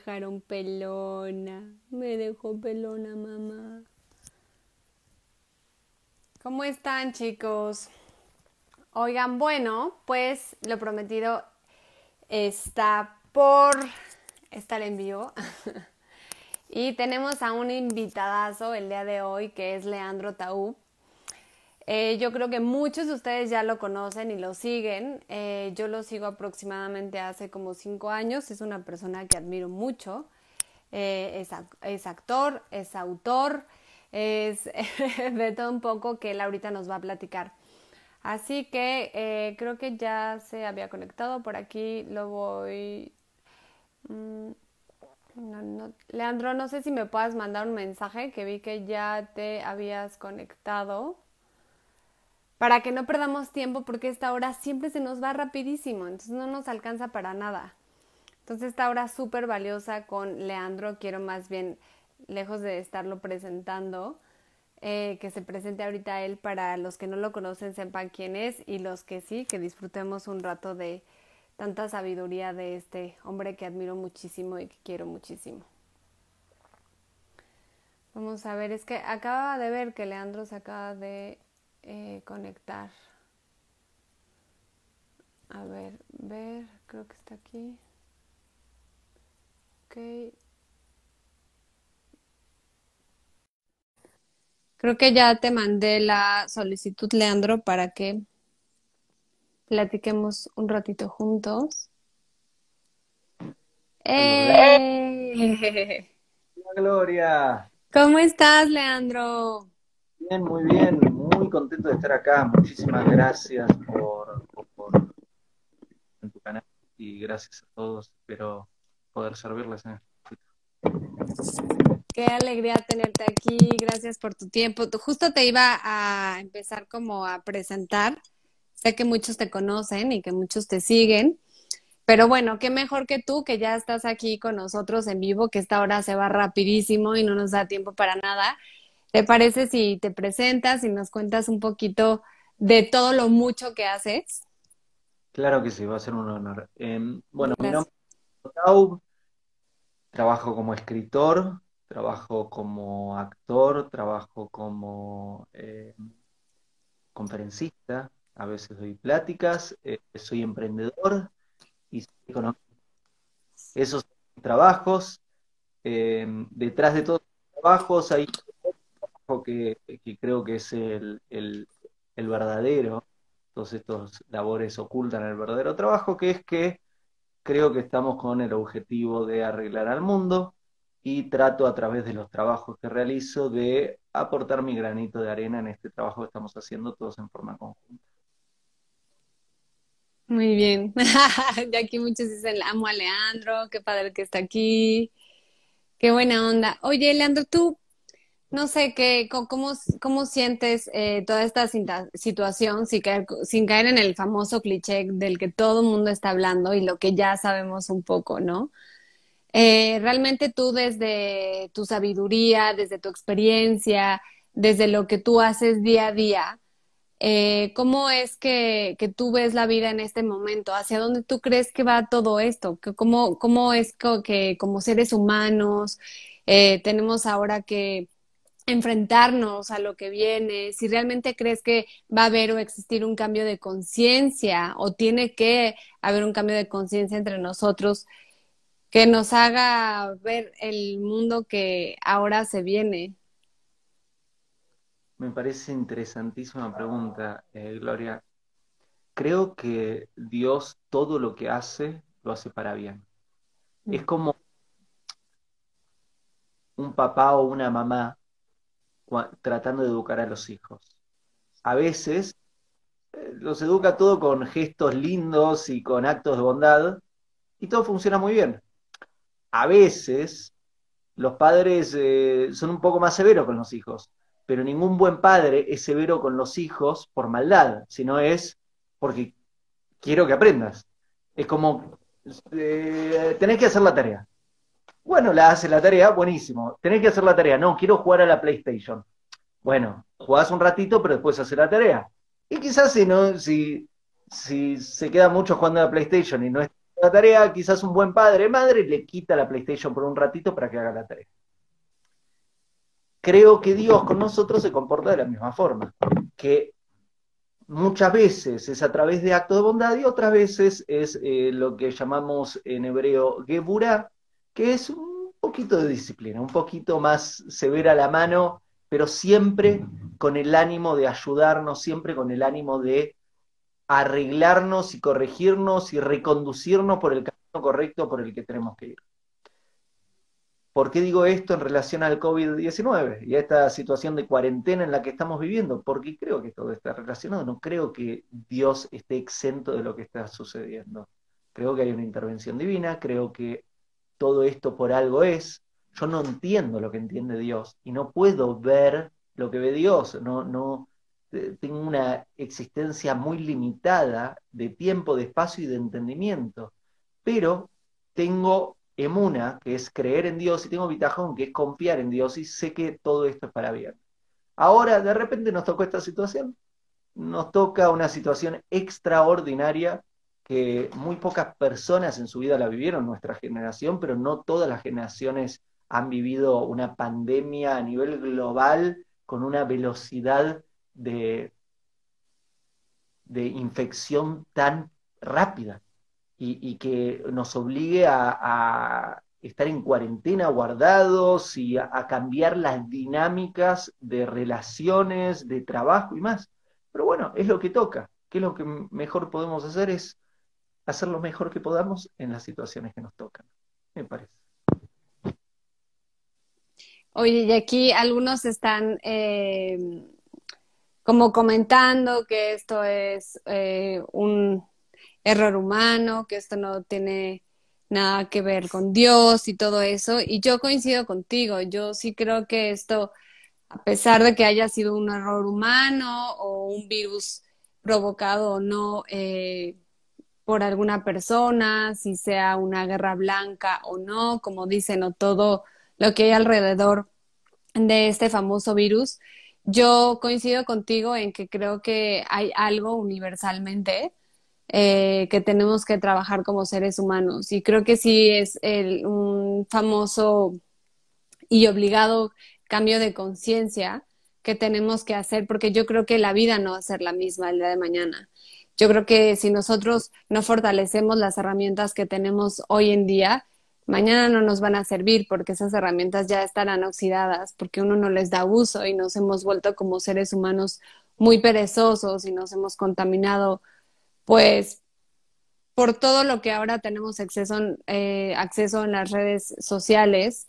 dejaron pelona, me dejó pelona mamá. ¿Cómo están chicos? Oigan, bueno, pues lo prometido está por estar en vivo. y tenemos a un invitadazo el día de hoy que es Leandro Taú. Eh, yo creo que muchos de ustedes ya lo conocen y lo siguen. Eh, yo lo sigo aproximadamente hace como cinco años. Es una persona que admiro mucho. Eh, es, actor, es autor, es de todo un poco que él ahorita nos va a platicar. Así que creo que ya se había conectado. Por aquí lo voy. Mm, Leandro, no sé si me puedas mandar un mensaje que vi que ya te habías conectado. Para que no perdamos tiempo porque esta hora siempre se nos va rapidísimo, entonces no nos alcanza para nada. Entonces esta hora súper valiosa con Leandro, quiero más bien, lejos de estarlo presentando, eh, que se presente ahorita él para los que no lo conocen sepan quién es y los que sí, que disfrutemos un rato de tanta sabiduría de este hombre que admiro muchísimo y que quiero muchísimo. Vamos a ver, es que acaba de ver que Leandro se acaba de eh, conectar. A ver, ver, creo que está aquí. Ok. Creo que ya te mandé la solicitud, Leandro, para que platiquemos un ratito juntos. ¡Eh! Gloria. ¿Cómo estás, Leandro? Bien, muy bien, contento de estar acá. Muchísimas gracias por, tu canal y gracias a todos. Espero poder servirles en Qué alegría tenerte aquí, gracias por tu tiempo. Justo te iba a empezar como a presentar. Sé que muchos te conocen y que muchos te siguen, pero bueno, qué mejor que tú que ya estás aquí con nosotros en vivo, que esta hora se va rapidísimo y no nos da tiempo para nada. ¿Te parece si te presentas y nos cuentas un poquito de todo lo mucho que haces? Claro que sí, va a ser un honor. Em, bueno, mi nombre es Taub, trabajo como escritor, trabajo como actor, trabajo como eh, conferencista, a veces doy pláticas, eh, soy emprendedor y soy economista. Esos son mis trabajos. Eh, detrás de todos los trabajos hay que, creo que es el, el, verdadero. Todos estos labores ocultan el verdadero trabajo, que es que creo que estamos con el objetivo de arreglar al mundo y trato a través de los trabajos que realizo de aportar mi granito de arena en este trabajo que estamos haciendo todos en forma conjunta. Muy bien. ya aquí muchos dicen, amo a Leandro, qué padre que está aquí. Qué buena onda. Oye, Leandro, tú, no sé, qué, cómo, cómo sientes eh, toda esta situación sin caer, sin caer en el famoso cliché del que todo el mundo está hablando y lo que ya sabemos un poco, ¿no? Eh, realmente tú desde tu sabiduría, desde tu experiencia, desde lo que tú haces día a día, eh, ¿cómo es que, que, tú ves la vida en este momento? ¿Hacia dónde tú crees que va todo esto? ¿Cómo, cómo es que, como seres humanos tenemos ahora que enfrentarnos a lo que viene? Si realmente crees que va a haber o existir un cambio de conciencia o tiene que haber un cambio de conciencia entre nosotros que nos haga ver el mundo que ahora se viene? Me parece interesantísima pregunta, eh, Gloria. Creo que Dios todo lo que hace lo hace para bien. Mm. Es como un papá o una mamá tratando de educar a los hijos. A veces eh, los educa todo con gestos lindos y con actos de bondad y todo funciona muy bien a veces los padres eh, son un poco más severos con los hijos, pero ningún buen padre es severo con los hijos por maldad, sino es porque quiero que aprendas. Es como, eh, tenés que hacer la tarea. Bueno, la hace la tarea, buenísimo. Tenés que hacer la tarea. No, quiero jugar a la PlayStation. Bueno, jugás un ratito, pero después haces la tarea. Y quizás si no, si, se queda mucho jugando a la PlayStation y no es la tarea, quizás un buen padre, madre, le quita la PlayStation por un ratito para que haga la tarea. Creo que Dios con nosotros se comporta de la misma forma, que muchas veces es a través de actos de bondad y otras veces es eh, lo que llamamos en hebreo gebura, que es un poquito de disciplina, un poquito más severa la mano, pero siempre con el ánimo de ayudarnos, siempre con el ánimo de arreglarnos y corregirnos y reconducirnos por el camino correcto por el que tenemos que ir. ¿Por qué digo esto en relación al COVID-19 y a esta situación de cuarentena en la que estamos viviendo? Porque creo que todo está relacionado. No creo que Dios esté exento de lo que está sucediendo. Creo que hay una intervención divina, creo que todo esto por algo es. Yo no entiendo lo que entiende Dios y no puedo ver lo que ve Dios. No, no, eh, tengo una existencia muy limitada de tiempo, de espacio y de entendimiento. Pero tengo emuna, que es creer en Dios, y tengo bitajón, que es confiar en Dios, y sé que todo esto es para bien. Ahora, de repente nos tocó esta situación. Nos toca una situación extraordinaria que muy pocas personas en su vida la vivieron, nuestra generación, pero no todas las generaciones han vivido una pandemia a nivel global con una velocidad de, de infección tan rápida y, que nos obligue a, estar en cuarentena guardados y a, cambiar las dinámicas de relaciones, de trabajo y más. Pero bueno, es lo que toca. ¿Qué es lo que mejor podemos hacer? Es hacer lo mejor que podamos en las situaciones que nos tocan, me parece. Oye, y aquí algunos están eh, como comentando que esto es eh, un error humano, que esto no tiene nada que ver con Dios y todo eso. Y yo coincido contigo, yo sí creo que esto, a pesar de que haya sido un error humano o un virus provocado o no eh, por alguna persona, si sea una guerra blanca o no, como dicen, o todo lo que hay alrededor de este famoso virus, yo coincido contigo en que creo que hay algo universalmente eh, que tenemos que trabajar como seres humanos. Y creo que sí es el, un famoso y obligado cambio de conciencia que tenemos que hacer, porque yo creo que la vida no va a ser la misma el día de mañana. Yo creo que si nosotros no fortalecemos las herramientas que tenemos hoy en día, mañana no nos van a servir porque esas herramientas ya estarán oxidadas, porque uno no les da uso y nos hemos vuelto como seres humanos muy perezosos y nos hemos contaminado, pues, por todo lo que ahora tenemos acceso, eh, acceso en las redes sociales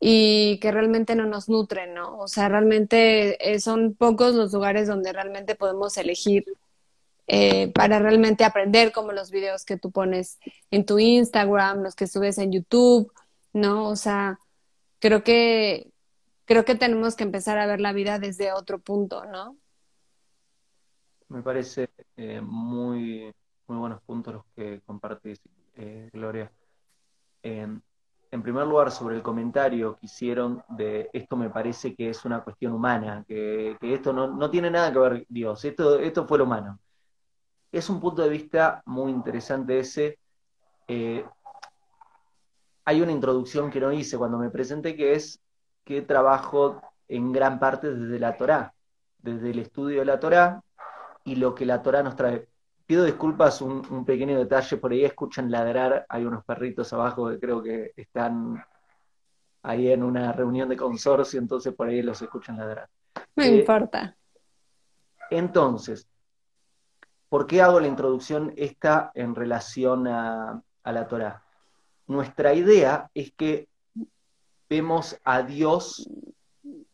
y que realmente no nos nutren, ¿no? O sea, realmente eh, son pocos los lugares donde realmente podemos elegir eh, para realmente aprender, como los videos que tú pones en tu Instagram, los que subes en YouTube, ¿no? O sea, creo que creo que tenemos que empezar a ver la vida desde otro punto, ¿no? Me parece eh, muy, muy buenos puntos los que compartís, eh, Gloria. en primer lugar, sobre el comentario que hicieron de esto me parece que es una cuestión humana, que, que esto no, no, tiene nada que ver Dios, esto, esto fue lo humano. Es un punto de vista muy interesante ese. Eh, hay una introducción que no hice cuando me presenté que es que trabajo en gran parte desde la Torá, desde el estudio de la Torá y lo que la Torá nos trae. Pido disculpas, un, pequeño detalle, por ahí escuchan ladrar, hay unos perritos abajo que creo que están ahí en una reunión de consorcio, entonces por ahí los escuchan ladrar. No eh, importa. Entonces, ¿Por qué hago la introducción esta en relación a, la Torah? Nuestra idea es que vemos a Dios,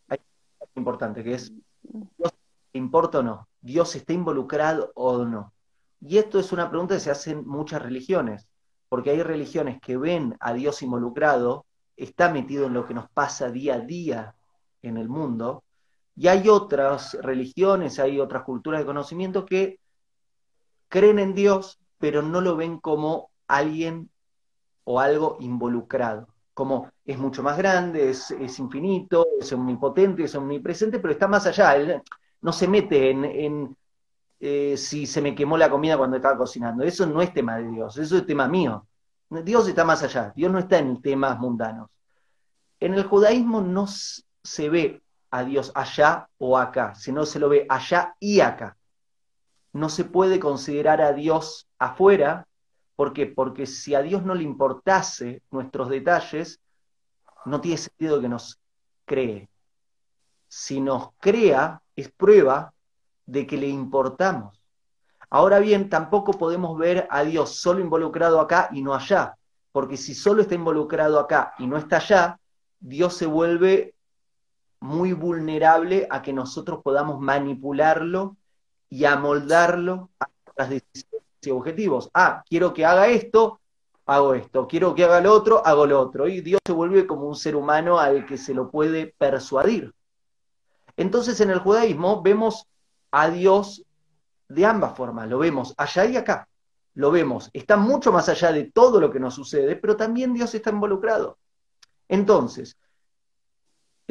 hay algo importante, que es, ¿Dios importa o no? ¿Dios está involucrado o no? Y esto es una pregunta que se hacen muchas religiones, porque hay religiones que ven a Dios involucrado, está metido en lo que nos pasa día a día en el mundo, y hay otras religiones, hay otras culturas de conocimiento que creen en Dios, pero no lo ven como alguien o algo involucrado. Como es mucho más grande, es, infinito, es omnipotente, es omnipresente, pero está más allá. Él no se mete en, eh, si se me quemó la comida cuando estaba cocinando. Eso no es tema de Dios, eso es tema mío. Dios está más allá, Dios no está en temas mundanos. En el judaísmo no se ve a Dios allá o acá, sino se lo ve allá y acá. No se puede considerar a Dios afuera, ¿por qué? Porque si a Dios no le importase nuestros detalles, no tiene sentido que nos cree. Si nos crea, es prueba de que le importamos. Ahora bien, tampoco podemos ver a Dios solo involucrado acá y no allá, porque si solo está involucrado acá y no está allá, Dios se vuelve muy vulnerable a que nosotros podamos manipularlo y amoldarlo a las decisiones y objetivos. Ah, quiero que haga esto, hago esto. Quiero que haga lo otro, hago lo otro. Y Dios se vuelve como un ser humano al que se lo puede persuadir. Entonces en el judaísmo vemos a Dios de ambas formas, lo vemos allá y acá, lo vemos, está mucho más allá de todo lo que nos sucede, pero también Dios está involucrado. Entonces,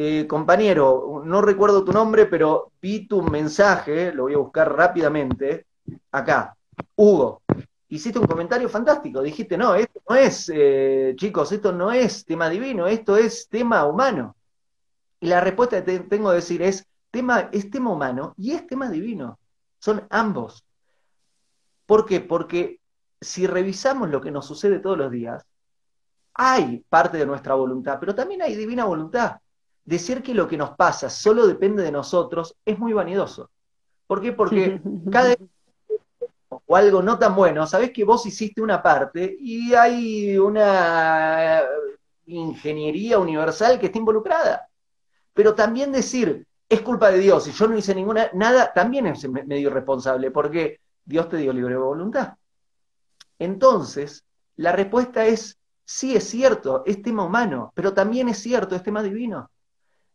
eh, compañero, no recuerdo tu nombre, pero vi tu mensaje, lo voy a buscar rápidamente, acá, Hugo, hiciste un comentario fantástico, dijiste, no, esto no es, eh, chicos, esto no es tema divino, esto es tema humano. Y la respuesta que tengo que decir es, tema, es tema humano y es tema divino. Son ambos. ¿Por qué? Porque si revisamos lo que nos sucede todos los días, hay parte de nuestra voluntad, pero también hay divina voluntad. Decir que lo que nos pasa solo depende de nosotros es muy vanidoso. ¿Por qué? Porque cada vez o algo no tan bueno, sabés que vos hiciste una parte y hay una ingeniería universal que está involucrada. Pero también decir, es culpa de Dios y yo no hice ninguna, nada, también es medio irresponsable, porque Dios te dio libre voluntad. Entonces, la respuesta es, sí es cierto, es tema humano, pero también es cierto, es tema divino.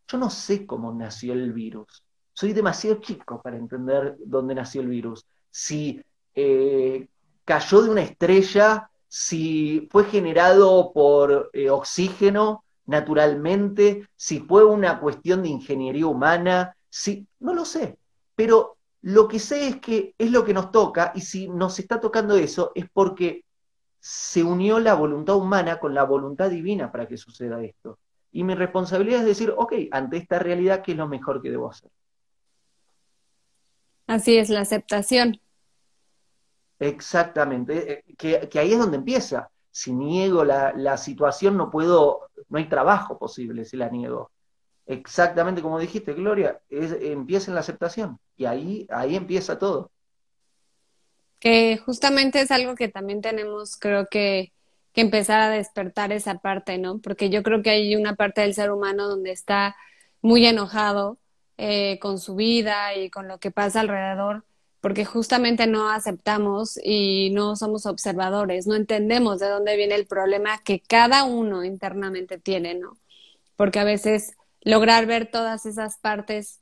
Yo no sé cómo nació el virus. Soy demasiado chico para entender dónde nació el virus. Si eh, cayó de una estrella, si fue generado por eh, oxígeno, naturalmente, si fue una cuestión de ingeniería humana, si, no lo sé, pero lo que sé es que es lo que nos toca y si nos está tocando eso es porque se unió la voluntad humana con la voluntad divina para que suceda esto. Y mi responsabilidad es decir, ok, ante esta realidad, ¿qué es lo mejor que debo hacer? Así es, la aceptación. Exactamente, eh, que, que ahí es donde empieza si niego la, situación no puedo, no hay trabajo posible si la niego. Exactamente como dijiste, Gloria, empieza en la aceptación y ahí, ahí empieza todo. Que justamente es algo que también tenemos, creo que, que empezar a despertar esa parte, ¿no? Porque yo creo que hay una parte del ser humano donde está muy enojado eh, con su vida y con lo que pasa alrededor porque justamente no aceptamos y no somos observadores, no entendemos de dónde viene el problema que cada uno internamente tiene, ¿no? Porque a veces lograr ver todas esas partes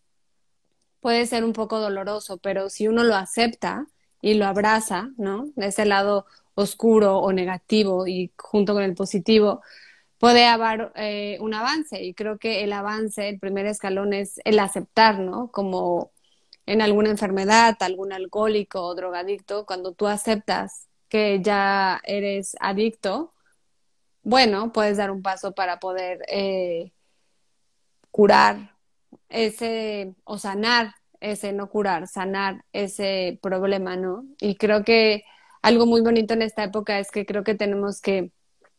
puede ser un poco doloroso, pero si uno lo acepta y lo abraza, ¿no? De ese lado oscuro o negativo y junto con el positivo, puede haber eh, un avance. Y creo que el avance, el primer escalón es el aceptar, ¿no? Como en alguna enfermedad, algún alcohólico o drogadicto, cuando tú aceptas que ya eres adicto, bueno, puedes dar un paso para poder eh, curar ese o sanar ese, no curar, sanar ese problema, ¿no? Y creo que algo muy bonito en esta época es que creo que tenemos que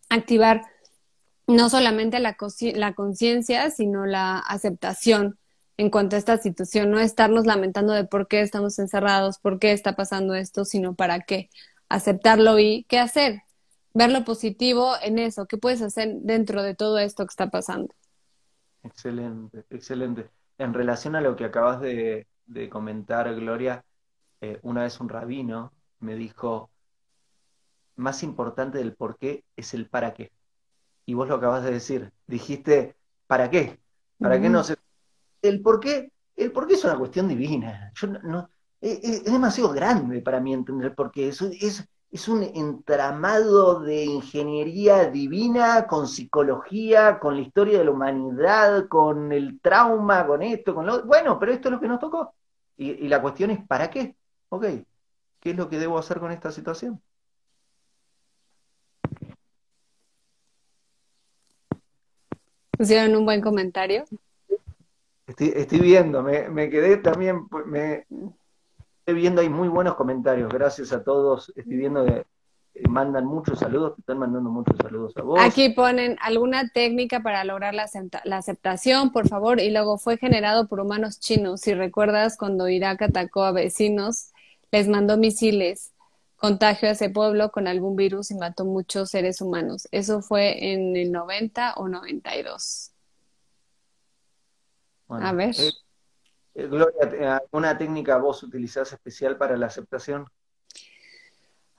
activar no solamente la conciencia, sino la aceptación en cuanto a esta situación, no estarnos lamentando de por qué estamos encerrados, por qué está pasando esto, sino para qué, aceptarlo y qué hacer, ver lo positivo en eso, qué puedes hacer dentro de todo esto que está pasando. Excelente, excelente. En relación a lo que acabas de, comentar, Gloria, eh, una vez un rabino me dijo, más importante del por qué es el para qué. Y vos lo acabas de decir, dijiste, ¿para qué? ¿Para qué no se el por qué, el por qué es una cuestión divina. Yo no, es, demasiado grande para mí entender por qué. Es, es, es un entramado de ingeniería divina con psicología, con la historia de la humanidad, con el trauma, con esto, con lo... Bueno, pero esto es lo que nos tocó. Y, y la cuestión es, ¿para qué? Ok, ¿qué es lo que debo hacer con esta situación? Pusieron un buen comentario. Estoy, viendo, me, quedé también, pues, me estoy viendo, hay muy buenos comentarios, gracias a todos, estoy viendo que mandan muchos saludos, te están mandando muchos saludos a vos. Aquí ponen alguna técnica para lograr la, la, aceptación, por favor, y luego fue generado por humanos chinos. Si recuerdas cuando Irak atacó a vecinos, les mandó misiles, contagio a ese pueblo con algún virus y mató muchos seres humanos. Eso fue en el 90 o 92 a ver. Eh, eh, Gloria, ¿alguna técnica vos utilizás especial para la aceptación?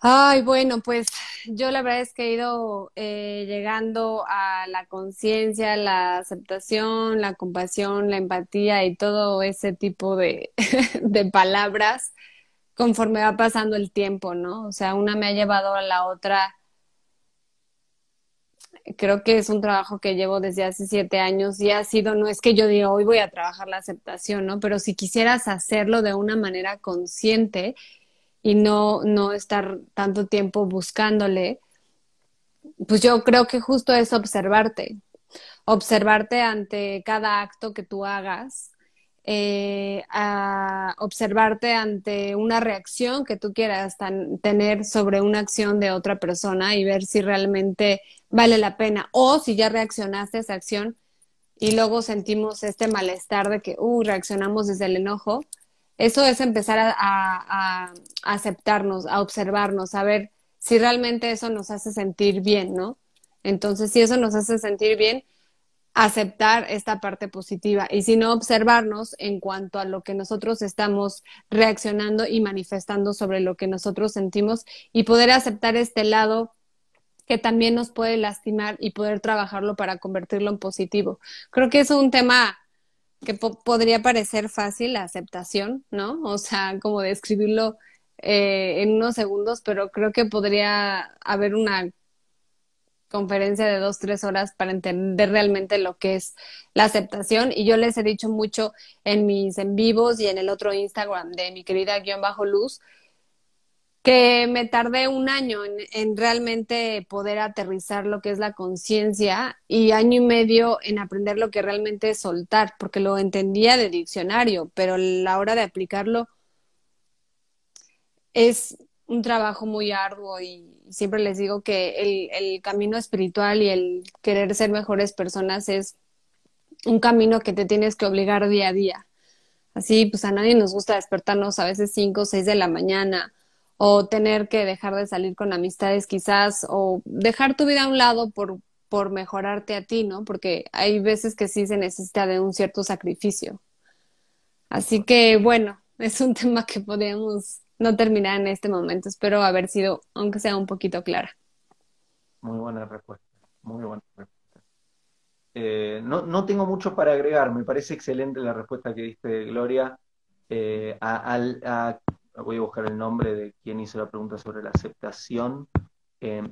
Ay, bueno, pues yo la verdad es que he ido eh, llegando a la conciencia, la aceptación, la compasión, la empatía y todo ese tipo de, de palabras conforme va pasando el tiempo, ¿no? O sea, una me ha llevado a la otra creo que es un trabajo que llevo desde hace siete años y ha sido, no es que yo diga hoy voy a trabajar la aceptación, ¿no? Pero si quisieras hacerlo de una manera consciente y no, no estar tanto tiempo buscándole, pues yo creo que justo es observarte, observarte ante cada acto que tú hagas eh, a observarte ante una reacción que tú quieras tener sobre una acción de otra persona y ver si realmente vale la pena o si ya reaccionaste a esa acción y luego sentimos este malestar de que, uh, reaccionamos desde el enojo. Eso es empezar a, a aceptarnos, a observarnos, a ver si realmente eso nos hace sentir bien, ¿no? Entonces, si eso nos hace sentir bien, aceptar esta parte positiva y si no observarnos en cuanto a lo que nosotros estamos reaccionando y manifestando sobre lo que nosotros sentimos y poder aceptar este lado que también nos puede lastimar y poder trabajarlo para convertirlo en positivo. Creo que es un tema que podría parecer fácil, la aceptación, ¿no? O sea, como describirlo eh, en unos segundos, pero creo que podría haber una conferencia de dos, tres horas para entender realmente lo que es la aceptación. Y yo les he dicho mucho en mis en vivos y en el otro Instagram de mi querida guion bajo luz, que me tardé un año en, realmente poder aterrizar lo que es la conciencia y año y medio en aprender lo que realmente es soltar, porque lo entendía de diccionario, pero la hora de aplicarlo es un trabajo muy arduo y siempre les digo que el, camino espiritual y el querer ser mejores personas es un camino que te tienes que obligar día a día. Así, pues a nadie nos gusta despertarnos a veces 5 o 6 de la mañana o tener que dejar de salir con amistades quizás o dejar tu vida a un lado por, por mejorarte a ti, ¿no? Porque hay veces que sí se necesita de un cierto sacrificio. Así que bueno, es un tema que podríamos no terminar en este momento. Espero haber sido, aunque sea un poquito clara. Muy buena respuesta, muy buena respuesta. Eh, no, tengo mucho para agregar, me parece excelente la respuesta que diste, Gloria. Eh, voy a buscar el nombre de quien hizo la pregunta sobre la aceptación. Eh,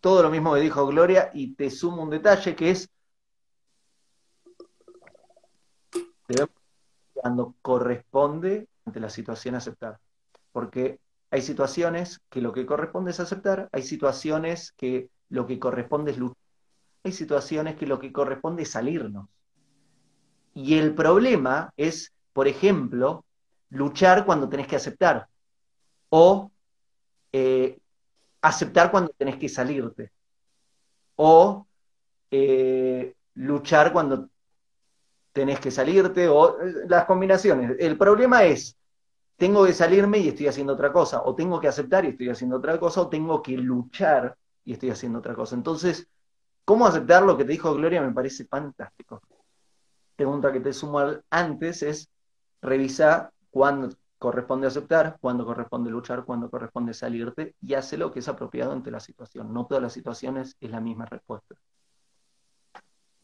todo lo mismo que dijo Gloria y te sumo un detalle que es cuando corresponde ante la situación aceptar. Porque hay situaciones que lo que corresponde es aceptar, hay situaciones que lo que corresponde es luchar, hay situaciones que lo que corresponde es salirnos. Y el problema es, por ejemplo, luchar cuando tenés que aceptar o eh, aceptar cuando tenés que salirte o eh, luchar cuando tenés que salirte, o eh, las combinaciones. El problema es, tengo que salirme y estoy haciendo otra cosa, o tengo que aceptar y estoy haciendo otra cosa, o tengo que luchar y estoy haciendo otra cosa. Entonces, ¿cómo aceptar lo que te dijo Gloria? Me parece fantástico. Pregunta que te sumo antes es, revisar cuándo corresponde aceptar, cuándo corresponde luchar, cuándo corresponde salirte, y hace lo que es apropiado ante la situación. No todas las situaciones es la misma respuesta.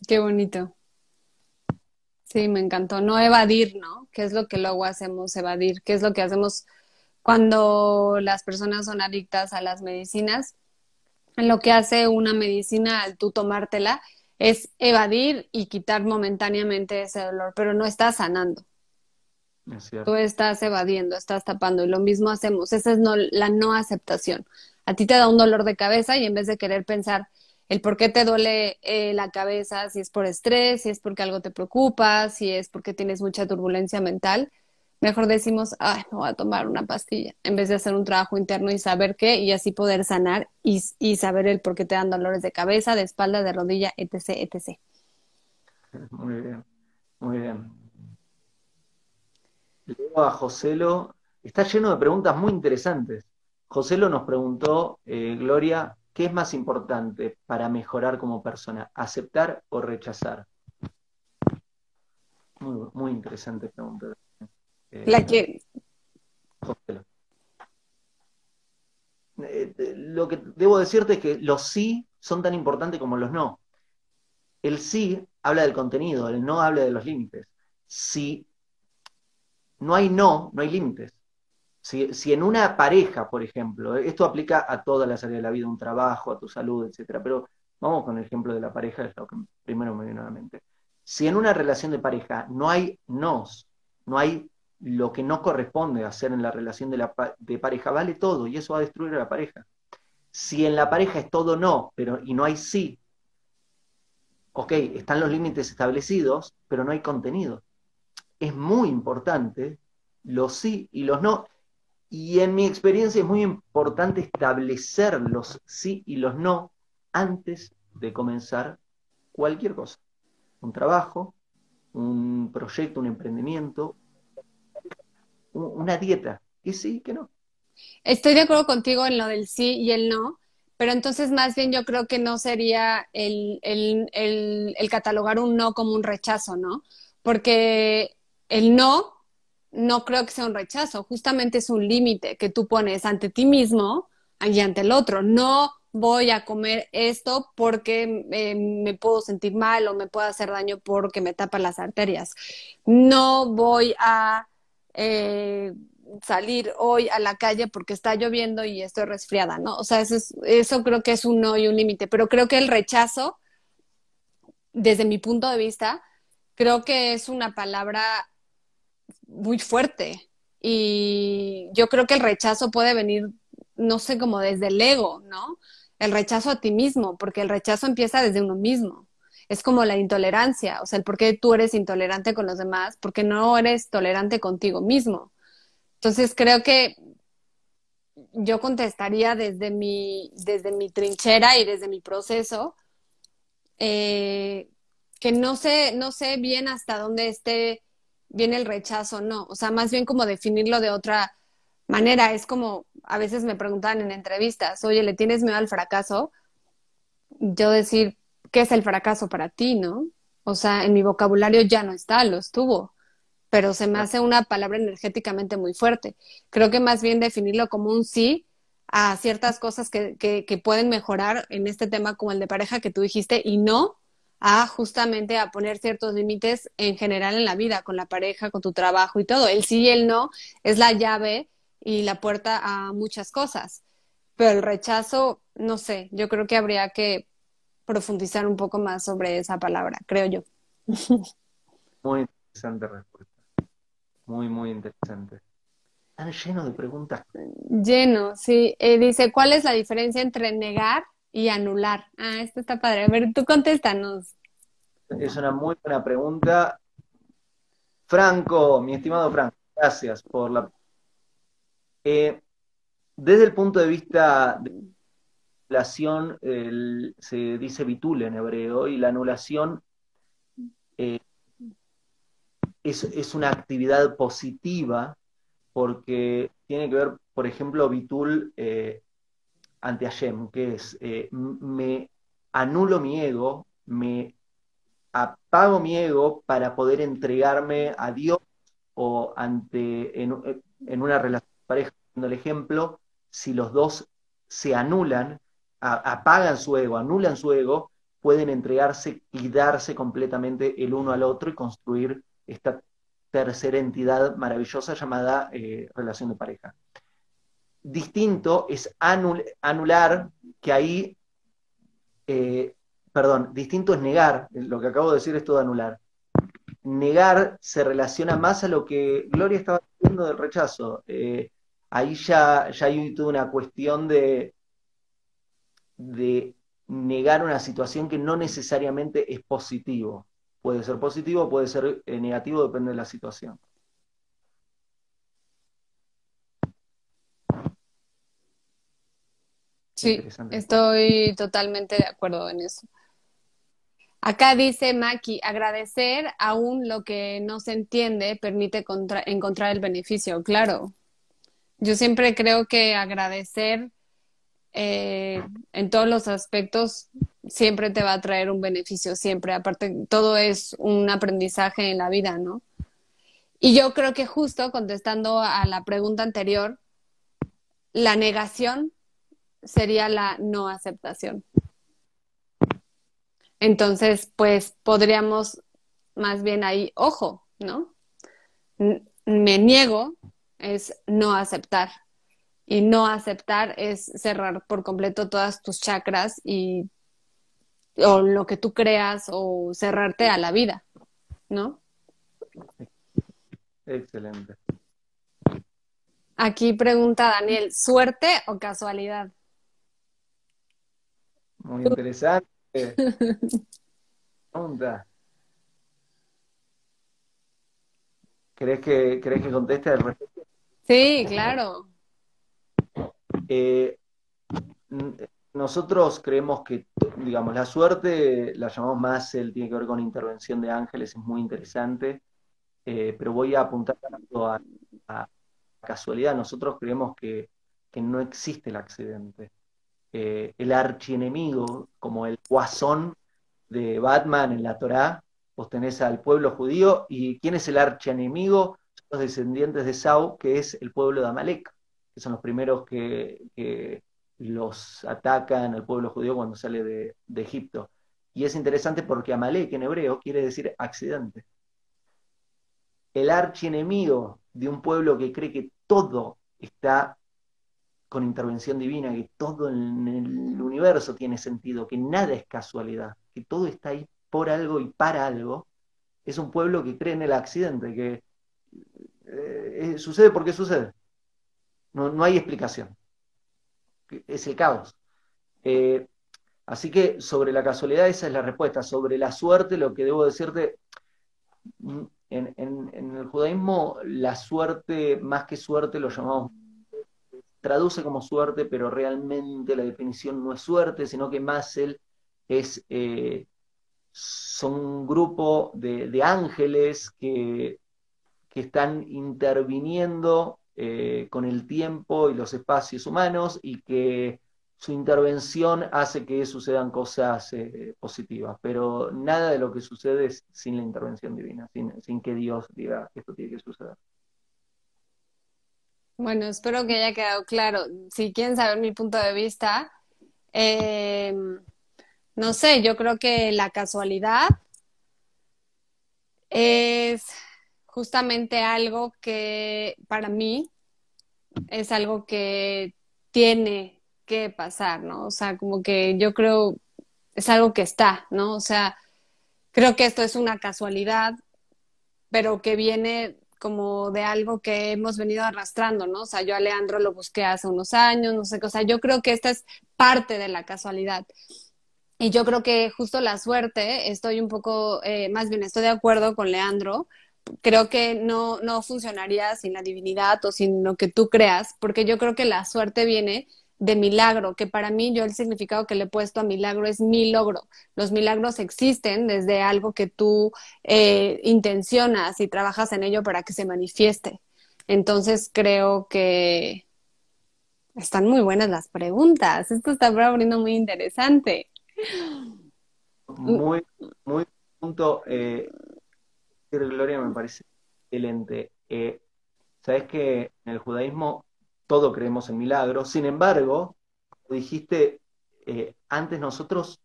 Qué bonito. Sí, me encantó. No evadir, ¿no? ¿Qué es lo que luego hacemos? Evadir. ¿Qué es lo que hacemos cuando las personas son adictas a las medicinas? Lo que hace una medicina al tú tomártela es evadir y quitar momentáneamente ese dolor, pero no estás sanando. Tú estás evadiendo, estás tapando y lo mismo hacemos. Esa es no, la no aceptación. A ti te da un dolor de cabeza y en vez de querer pensar el por qué te duele eh, la cabeza, si es por estrés, si es porque algo te preocupa, si es porque tienes mucha turbulencia mental, mejor decimos, ay, me voy a tomar una pastilla, en vez de hacer un trabajo interno y saber qué, y así poder sanar y, saber el por qué te dan dolores de cabeza, de espalda, de rodilla, etc., etc. Muy bien, muy bien. Luego a Joselo, está lleno de preguntas muy interesantes. Joselo nos preguntó, eh, Gloria, ¿qué es más importante para mejorar como persona? ¿Aceptar o rechazar? Muy, interesante pregunta. Eh, La que... Eh, lo que debo decirte es que los sí son tan importantes como los no. El sí habla del contenido, el no habla de los límites. Si no hay no, no hay límites. Si, en una pareja, por ejemplo, esto aplica a todas las áreas de la vida, un trabajo, a tu salud, etcétera, pero vamos con el ejemplo de la pareja, es lo que primero me viene a la mente. Si en una relación de pareja no hay nos, no hay lo que no corresponde hacer en la relación de, de pareja, vale todo y eso va a destruir a la pareja. Si en la pareja es todo no, pero y no hay sí, ok, están los límites establecidos, pero no hay contenido es muy importante los sí y los no. Y en mi experiencia es muy importante establecer los sí y los no antes de comenzar cualquier cosa. Un trabajo, un proyecto, un emprendimiento, una dieta. Que sí, que no. Estoy de acuerdo contigo en lo del sí y el no, pero entonces más bien yo creo que no sería el, el catalogar un no como un rechazo, ¿no? Porque el no, no creo que sea un rechazo, justamente es un límite que tú pones ante ti mismo y ante el otro. No voy a comer esto porque eh, me puedo sentir mal o me puede hacer daño porque me tapa las arterias. No voy a eh, salir hoy a la calle porque está lloviendo y estoy resfriada, ¿no? O sea, eso, eso creo que es un no y un límite, pero creo que el rechazo, desde mi punto de vista, creo que es una palabra muy fuerte. Y yo creo que el rechazo puede venir, no sé, como desde el ego, ¿no? El rechazo a ti mismo, porque el rechazo empieza desde uno mismo. Es como la intolerancia, o sea, el por qué tú eres intolerante con los demás, porque no eres tolerante contigo mismo. Entonces creo que yo contestaría desde mi, desde mi trinchera y desde mi proceso, eh, que no sé, no sé bien hasta dónde esté viene el rechazo, no. O sea, más bien como definirlo de otra manera. Es como, a veces me preguntan en entrevistas, oye, ¿le tienes miedo al fracaso? Yo decir, ¿qué es el fracaso para ti, no? O sea, en mi vocabulario ya no está, lo estuvo, pero se me hace una palabra energéticamente muy fuerte. Creo que más bien definirlo como un sí a ciertas cosas que, que, que pueden mejorar en este tema como el de pareja que tú dijiste y no a justamente a poner ciertos límites en general en la vida, con la pareja, con tu trabajo y todo. El sí y el no es la llave y la puerta a muchas cosas. Pero el rechazo, no sé, yo creo que habría que profundizar un poco más sobre esa palabra, creo yo. Muy interesante respuesta. Muy, muy interesante. Están lleno de preguntas. Lleno, sí. Eh, dice, ¿cuál es la diferencia entre negar y anular. Ah, esto está padre. A ver, tú contéstanos. Es una muy buena pregunta. Franco, mi estimado Franco, gracias por la... Eh, desde el punto de vista de la anulación, se dice bitul en hebreo, y la anulación eh, es, una actividad positiva porque tiene que ver, por ejemplo, bitul eh, ante Hashem, que es, eh, me anulo mi ego, me apago mi ego para poder entregarme a Dios o ante, en, una relación de pareja, el ejemplo, si los dos se anulan, apagan su ego, anulan su ego, pueden entregarse y darse completamente el uno al otro y construir esta tercera entidad maravillosa llamada eh, relación de pareja. Distinto es anular, que ahí, eh, perdón, distinto es negar, lo que acabo de decir es todo anular. Negar se relaciona más a lo que Gloria estaba diciendo del rechazo. Eh, ahí ya, ya hay toda una cuestión de, de negar una situación que no necesariamente es positivo. Puede ser positivo, puede ser eh, negativo, depende de la situación. Sí, estoy totalmente de acuerdo en eso. Acá dice Maki, agradecer aún lo que no se entiende permite encontrar el beneficio. Claro, yo siempre creo que agradecer eh, en todos los aspectos siempre te va a traer un beneficio, siempre. Aparte, todo es un aprendizaje en la vida, ¿no? Y yo creo que justo contestando a la pregunta anterior, la negación sería la no aceptación. Entonces, pues podríamos más bien ahí, ojo, ¿no? Me niego es no aceptar. Y no aceptar es cerrar por completo todas tus chakras y o lo que tú creas o cerrarte a la vida, ¿no? Excelente. Aquí pregunta Daniel, ¿suerte o casualidad? Muy interesante. pregunta. ¿Crees que, ¿Crees que conteste al respecto? Sí, claro. Eh, nosotros creemos que, digamos, la suerte la llamamos más, el tiene que ver con intervención de ángeles, es muy interesante, eh, pero voy a apuntar a, a, casualidad. Nosotros creemos que, no existe el accidente. Eh, el archienemigo, como el guasón de Batman en la Torá, vos tenés al pueblo judío, y ¿quién es el archienemigo? Son los descendientes de Sau, que es el pueblo de Amalek que son los primeros que, los atacan al pueblo judío cuando sale de, Egipto. Y es interesante porque Amalek en hebreo quiere decir accidente. El archienemigo de un pueblo que cree que todo está con intervención divina, que todo en el universo tiene sentido, que nada es casualidad, que todo está ahí por algo y para algo, es un pueblo que cree en el accidente, que eh, eh, sucede porque sucede. No, hay explicación. Es el caos. Eh, así que sobre la casualidad esa es la respuesta. Sobre la suerte, lo que debo decirte, mm, en, el judaísmo la suerte, más que suerte, lo llamamos, traduce como suerte, pero realmente la definición no es suerte, sino que más él es, eh, son un grupo de, ángeles que, que, están interviniendo eh, con el tiempo y los espacios humanos y que su intervención hace que sucedan cosas eh, positivas, pero nada de lo que sucede es sin la intervención divina, sin, que Dios diga que esto tiene que suceder. Bueno, espero que haya quedado claro. Si quieren saber mi punto de vista, eh, no sé, yo creo que la casualidad es justamente algo que para mí es algo que tiene que pasar, ¿no? O sea, como que yo creo es algo que está, ¿no? O sea, creo que esto es una casualidad, pero que viene como de algo que hemos venido arrastrando, ¿no? O sea, yo a Leandro lo busqué hace unos años, no sé, o sea, yo creo que esta es parte de la casualidad. Y yo creo que justo la suerte, estoy un poco, eh, más bien estoy de acuerdo con Leandro, creo que no, no funcionaría sin la divinidad o sin lo que tú creas, porque yo creo que la suerte viene de milagro, que para mí yo el significado que le he puesto a milagro es mi logro. Los milagros existen desde algo que tú eh, intencionas y trabajas en ello para que se manifieste. Entonces creo que están muy buenas las preguntas. Esto está abriendo muy interesante. Muy, muy punto. Eh, Gloria me parece excelente. Eh, Sabes que en el judaísmo todo creemos en milagros, sin embargo, dijiste, eh, antes nosotros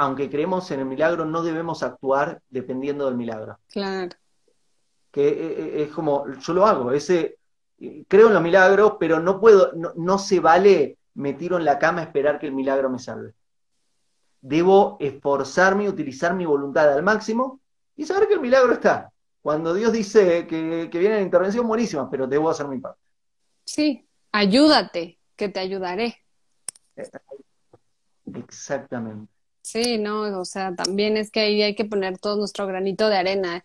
aunque creemos en el milagro, no debemos actuar dependiendo del milagro. Claro. Que eh, eh, es como, yo lo hago, ese, creo en los milagros, pero no puedo, no, se vale me tiro en la cama a esperar que el milagro me salve. Debo esforzarme, utilizar mi voluntad al máximo y saber que el milagro está. Cuando Dios dice que, que viene la intervención, buenísima, pero debo hacer mi parte. Sí, ayúdate, que te ayudaré. Exactamente. Sí, no, o sea, también es que ahí hay que poner todo nuestro granito de arena.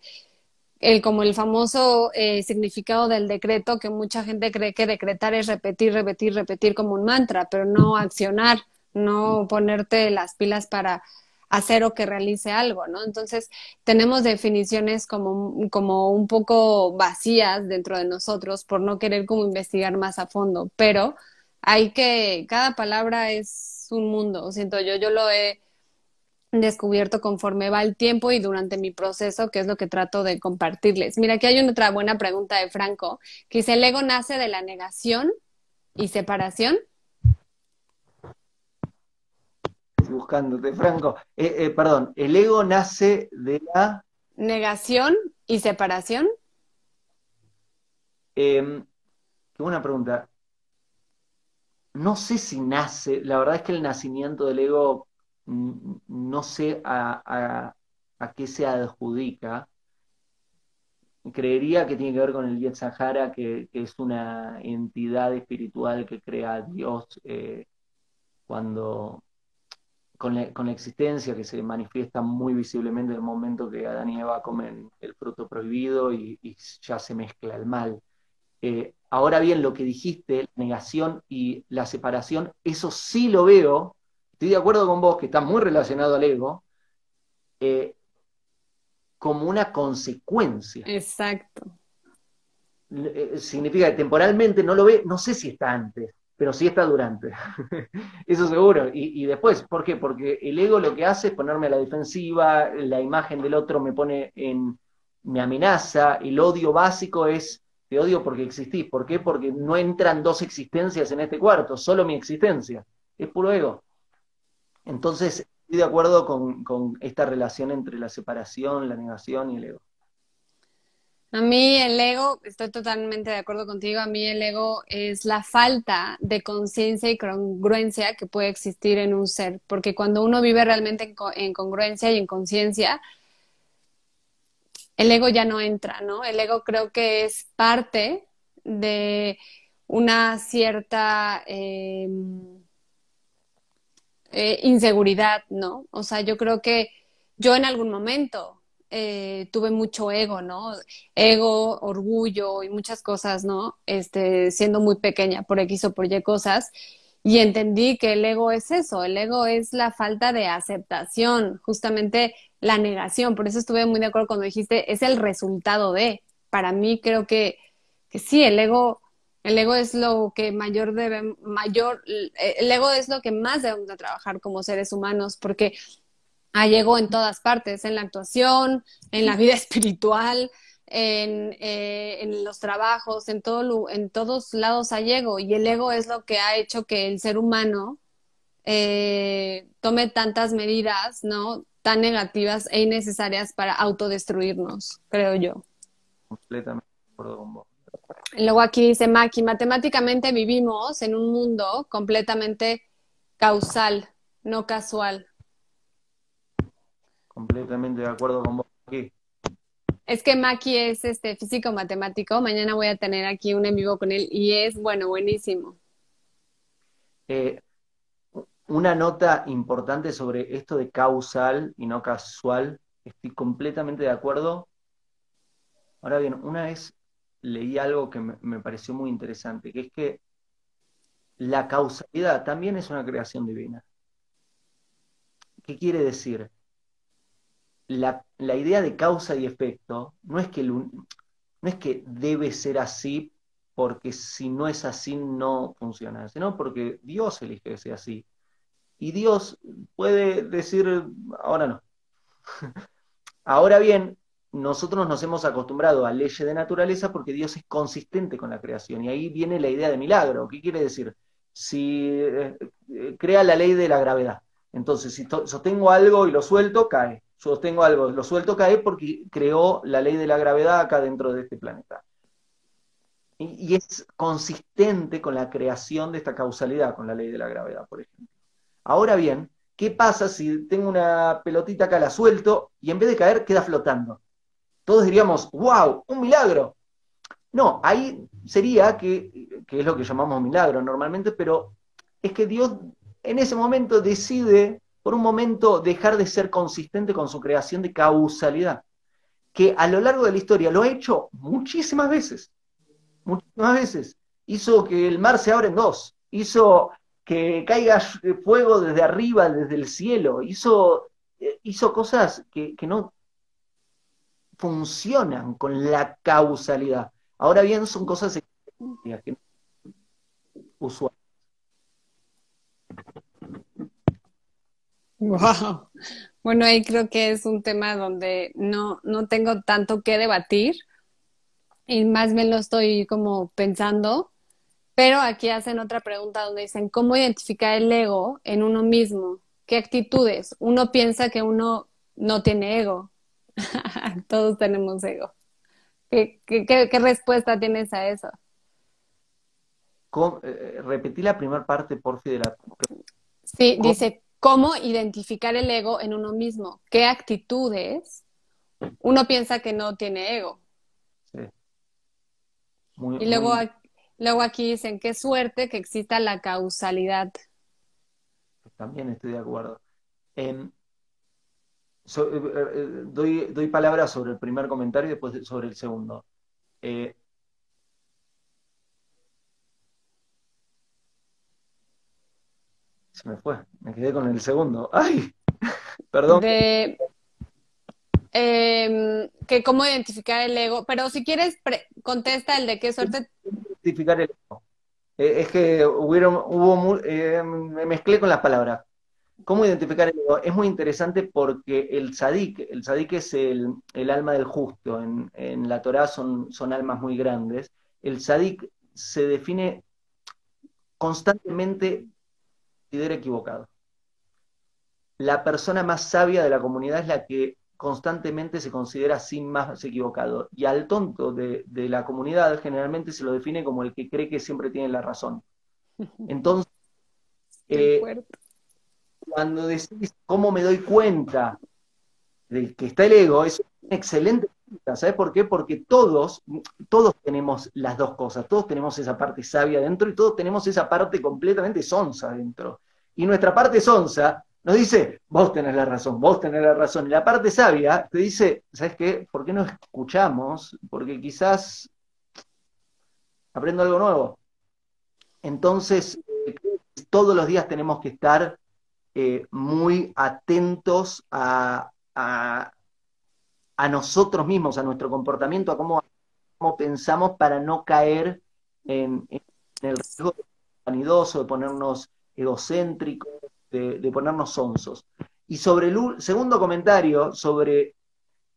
El, como el famoso eh, significado del decreto, que mucha gente cree que decretar es repetir, repetir, repetir como un mantra, pero no accionar, no ponerte las pilas para hacer o que realice algo, ¿no? Entonces, tenemos definiciones como, como un poco vacías dentro de nosotros por no querer como investigar más a fondo, pero hay que, cada palabra es un mundo, siento yo, yo lo he descubierto conforme va el tiempo y durante mi proceso, que es lo que trato de compartirles. Mira, aquí hay otra buena pregunta de Franco, que dice, ¿el ego nace de la negación y separación? Buscándote, Franco. Eh, eh, perdón, ¿el ego nace de la... Negación y separación? Qué buena pregunta. No sé si nace, la verdad es que el nacimiento del ego no sé a, qué se adjudica. Creería que tiene que ver con el Yetzahara, que, que es una entidad espiritual que crea a Dios eh, cuando con la, existencia que se manifiesta muy visiblemente en el momento que Adán y Eva comen el fruto prohibido y, ya se mezcla el mal. Eh, ahora bien, lo que dijiste, la negación y la separación, eso sí lo veo estoy de acuerdo con vos, que está muy relacionado al ego, eh, como una consecuencia. Exacto. Eh, significa que temporalmente no lo ve, no sé si está antes, pero sí está durante. Eso seguro. Y, después, ¿por qué? Porque el ego lo que hace es ponerme a la defensiva, la imagen del otro me pone en, me amenaza, el odio básico es, te odio porque existís. ¿Por qué? Porque no entran dos existencias en este cuarto, solo mi existencia. Es puro ego. Entonces, estoy de acuerdo con, esta relación entre la separación, la negación y el ego. A mí el ego, estoy totalmente de acuerdo contigo, a mí el ego es la falta de conciencia y congruencia que puede existir en un ser, porque cuando uno vive realmente en, congruencia y en conciencia, el ego ya no entra, ¿no? El ego creo que es parte de una cierta... Em, eh, inseguridad, ¿no? O sea, yo creo que yo en algún momento eh, tuve mucho ego, ¿no? Ego, orgullo y muchas cosas, ¿no? Este, siendo muy pequeña por X o por Y cosas. Y entendí que el ego es eso, el ego es la falta de aceptación, justamente la negación. Por eso estuve muy de acuerdo cuando dijiste, es el resultado de. Para mí creo que, que sí, el ego el ego es lo que mayor debe, mayor, el ego es lo que más debemos de trabajar como seres humanos, porque hay ego en todas partes, en la actuación, en la vida espiritual, en, eh, en los trabajos, en, todo, en todos lados hay ego, y el ego es lo que ha hecho que el ser humano eh, tome tantas medidas, ¿no? Tan negativas e innecesarias para autodestruirnos, creo yo. Completamente. Luego aquí dice Maki, matemáticamente vivimos en un mundo completamente causal, no casual. Completamente de acuerdo con vos aquí. Es que Maki es este físico matemático. Mañana voy a tener aquí un en vivo con él y es bueno, buenísimo. Eh, una nota importante sobre esto de causal y no casual. Estoy completamente de acuerdo. Ahora bien, una vez leí algo que me, pareció muy interesante, que es que la causalidad también es una creación divina. ¿Qué quiere decir? La, idea de causa y efecto no es, que no es que debe ser así porque si no es así no funciona, sino porque Dios elige que sea así. Y Dios puede decir, ahora no. Ahora bien, nosotros nos hemos acostumbrado a leyes de naturaleza porque Dios es consistente con la creación. Y ahí viene la idea de milagro. ¿Qué quiere decir? Si eh, crea la ley de la gravedad. Entonces, si sostengo algo y lo suelto, cae. Sostengo algo, lo suelto, cae porque creó la ley de la gravedad acá dentro de este planeta. Y, y es consistente con la creación de esta causalidad, con la ley de la gravedad, por ejemplo. Ahora bien, ¿qué pasa si tengo una pelotita acá, la suelto y en vez de caer queda flotando? Todos diríamos, wow, un milagro. No, ahí sería que, que es lo que llamamos milagro normalmente, pero es que Dios en ese momento decide por un momento dejar de ser consistente con su creación de causalidad, que a lo largo de la historia lo ha hecho muchísimas veces, muchísimas veces. Hizo que el mar se abra en dos, hizo que caiga fuego desde arriba, desde el cielo, hizo, eh, hizo cosas que, no funcionan con la causalidad. Ahora bien, son cosas que no usuales. Wow. Bueno, ahí creo que es un tema donde no, no tengo tanto que debatir y más bien lo estoy como pensando, pero aquí hacen otra pregunta donde dicen, ¿cómo identificar el ego en uno mismo? ¿Qué actitudes? Uno piensa que uno no tiene ego. Todos tenemos ego. ¿Qué, qué, respuesta tienes a eso? Eh, repetí la primera parte, por fin de la... Sí, dice, cómo identificar el ego en uno mismo, qué actitudes uno piensa que no tiene ego. Sí. y luego, luego aquí dicen, qué suerte que exista la causalidad. También estoy de acuerdo. Eh, eh, doy, doy palabras sobre el primer comentario y después sobre el segundo. Eh, Se me fue, me quedé con el segundo. ¡Ay! Perdón. De, em, que cómo identificar el ego, pero si quieres, contesta el de qué suerte. Identificar el ego. Eh, es que hubieron, hubo, eh, me mezclé con las palabras. ¿Cómo identificar el ego? Es muy interesante porque el sadik, el sadik es el, alma del justo, en, en la Torah son, son almas muy grandes. El sadik se define constantemente equivocado. La persona más sabia de la comunidad es la que constantemente se considera sin más equivocado. Y al tonto de, la comunidad generalmente se lo define como el que cree que siempre tiene la razón. Entonces, eh, cuando decís cómo me doy cuenta de que está el ego, es una excelente ¿Sabes por qué? Porque todos, todos tenemos las dos cosas, todos tenemos esa parte sabia dentro y todos tenemos esa parte completamente sonsa dentro. Y nuestra parte sonsa nos dice, vos tenés la razón, vos tenés la razón. Y la parte sabia te dice, ¿sabes qué? ¿Por qué no escuchamos? Porque quizás aprendo algo nuevo. Entonces, eh, todos los días tenemos que estar eh, muy atentos a nosotros mismos, a nuestro comportamiento, a cómo, pensamos para no caer en, el riesgo vanidoso, de ponernos egocéntricos, de, ponernos sonsos. Y sobre el segundo comentario, sobre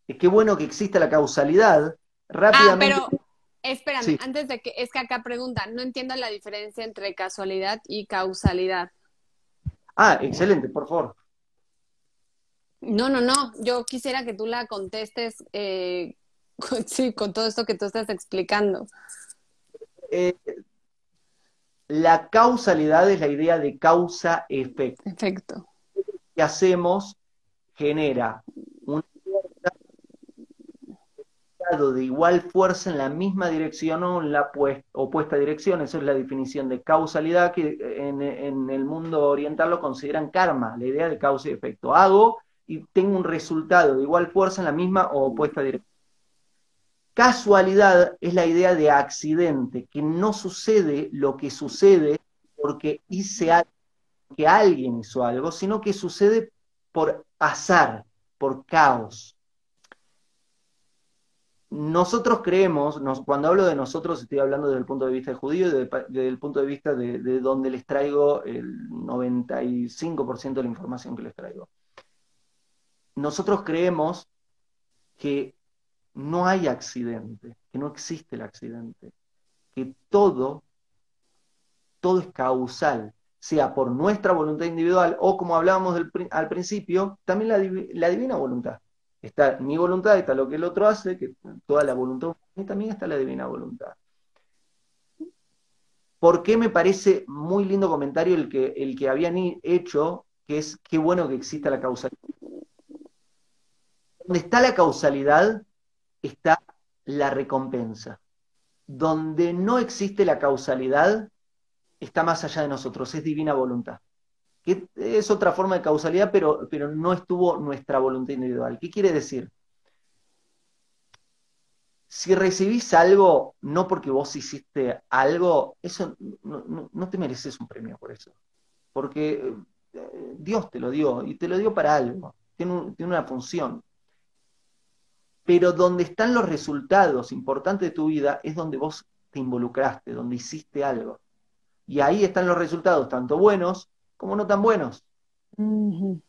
qué bueno que exista la causalidad, rápidamente... Ah, pero espérame, antes de que, es que acá preguntan, no entiendo la diferencia entre casualidad y causalidad. Ah, excelente, por favor. No, no, no. Yo quisiera que tú la contestes eh, con, sí, con todo esto que tú estás explicando. Eh, la causalidad es la idea de causa-efecto. Efecto. que hacemos genera un estado de igual fuerza en la misma dirección o en la opuesta dirección. Esa es la definición de causalidad que en, en el mundo oriental lo consideran karma, la idea de causa y efecto. Hago y tengo un resultado de igual fuerza en la misma o opuesta dirección. Casualidad es la idea de accidente, que no sucede lo que sucede porque hice algo, que alguien hizo algo, sino que sucede por azar, por caos. Nosotros creemos, cuando hablo de nosotros estoy hablando desde el punto de vista judío y desde, el punto de vista de donde les traigo el 95% de la información que les traigo nosotros creemos que no hay accidente, que no existe el accidente, que todo, todo es causal, sea por nuestra voluntad individual o como hablábamos al principio, también la, divina voluntad. Está mi voluntad, está lo que el otro hace, que toda la voluntad, y también está la divina voluntad. ¿Por qué me parece muy lindo comentario el que, el que habían hecho, que es qué bueno que exista la causalidad? Donde está la causalidad, está la recompensa. Donde no existe la causalidad, está más allá de nosotros, es divina voluntad. Que es otra forma de causalidad, pero, pero no estuvo nuestra voluntad individual. ¿Qué quiere decir? Si recibís algo, no porque vos hiciste algo, eso no, te mereces un premio por eso. Porque eh, Dios te lo dio y te lo dio para algo, tiene, tiene una función. Pero donde están los resultados importantes de tu vida es donde vos te involucraste, donde hiciste algo. Y ahí están los resultados, tanto buenos como no tan buenos. no,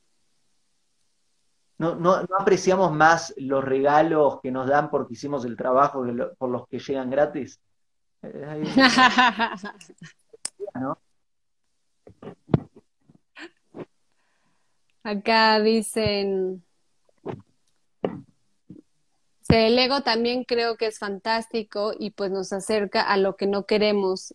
no, apreciamos más los regalos que nos dan porque hicimos el trabajo por los que llegan gratis. Eh, Acá dicen, el ego también creo que es fantástico y pues nos acerca a lo que no queremos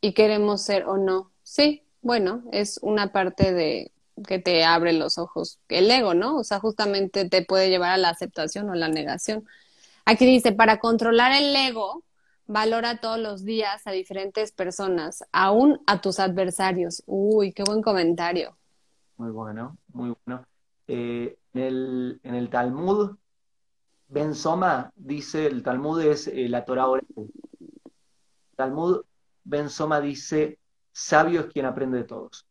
y queremos ser o no. Sí, bueno, es una parte de que te abre los ojos el ego, ¿no? O sea, justamente te puede llevar a la aceptación o la negación. Aquí dice, para controlar el ego, valora todos los días a diferentes personas, aún a tus adversarios. Uy, qué buen comentario. Muy bueno, muy bueno. Eh, en, el, en, el, Talmud, Ben Soma dice, el Talmud es eh, la Torah oral. Talmud Ben Soma dice, sabio es quien aprende de todos.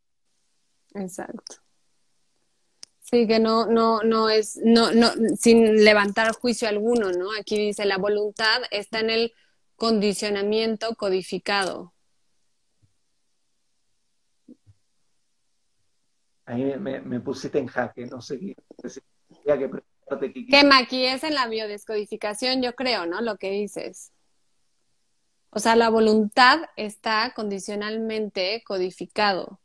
Exacto. Sí, que no, no, no es, no, no, sin levantar juicio alguno, ¿no? Aquí dice, la voluntad está en el condicionamiento codificado. Ahí me, pusiste en jaque, no sé qué. Que, que, que Maki es en la biodescodificación, yo creo, ¿no? Lo que dices. O sea, la voluntad está condicionalmente codificado.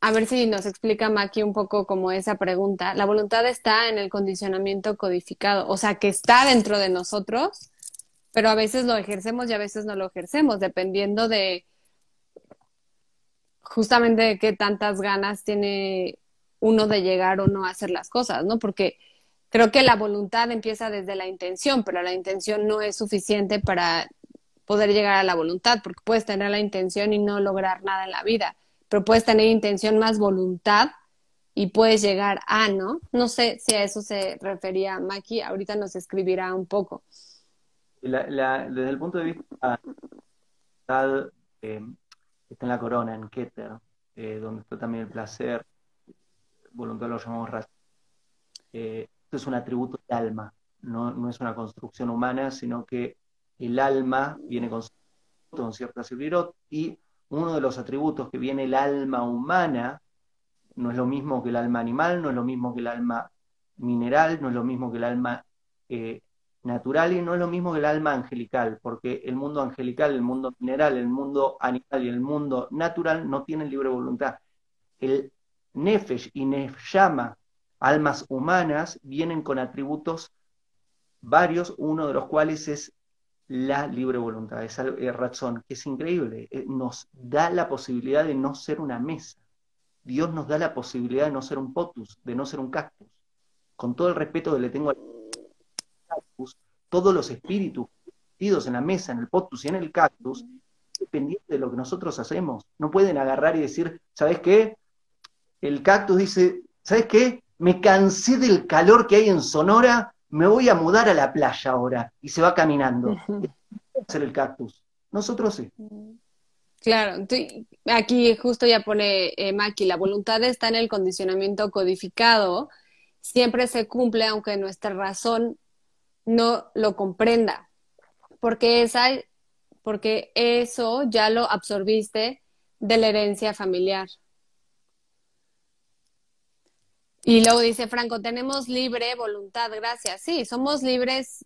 A ver si nos explica Maki un poco como esa pregunta. La voluntad está en el condicionamiento codificado, o sea, que está dentro de nosotros, pero a veces lo ejercemos y a veces no lo ejercemos, dependiendo de justamente qué tantas ganas tiene uno de llegar o no a hacer las cosas, ¿no? Porque creo que la voluntad empieza desde la intención, pero la intención no es suficiente para poder llegar a la voluntad, porque puedes tener la intención y no lograr nada en la vida, pero puedes tener intención más voluntad y puedes llegar a, ¿no? No sé si a eso se refería Maki, ahorita nos escribirá un poco. desde el punto de vista eh, está en la corona, en Keter, eh, donde está también el placer, voluntad lo llamamos raza. Eh, esto es un atributo del alma, no, es una construcción humana, sino que el alma viene con, con cierta seguridad y uno de los atributos que viene el alma humana no es lo mismo que el alma animal, no es lo mismo que el alma mineral, no es lo mismo que el alma eh, natural y no es lo mismo que el alma angelical, porque el mundo angelical, el mundo mineral, el mundo animal y el mundo natural no tienen libre voluntad. El nefesh y nefshama almas humanas vienen con atributos varios, uno de los cuales es la libre voluntad, es razón, que es increíble, eh, nos da la posibilidad de no ser una mesa. Dios nos da la posibilidad de no ser un potus, de no ser un cactus. Con todo el respeto que le tengo al cactus, todos los espíritus metidos en la mesa, en el potus y en el cactus, dependiendo de lo que nosotros hacemos. No pueden agarrar y decir, ¿sabes qué? El cactus dice, ¿sabes qué? me cansé del calor que hay en Sonora, me voy a mudar a la playa ahora. Y se va caminando. ser el cactus. Nosotros sí. Claro, aquí justo ya pone eh, Maki, la voluntad está en el condicionamiento codificado, siempre se cumple aunque nuestra razón no lo comprenda, porque, esa, porque eso ya lo absorbiste de la herencia familiar. Y luego dice Franco, tenemos libre voluntad, gracias. Sí, somos libres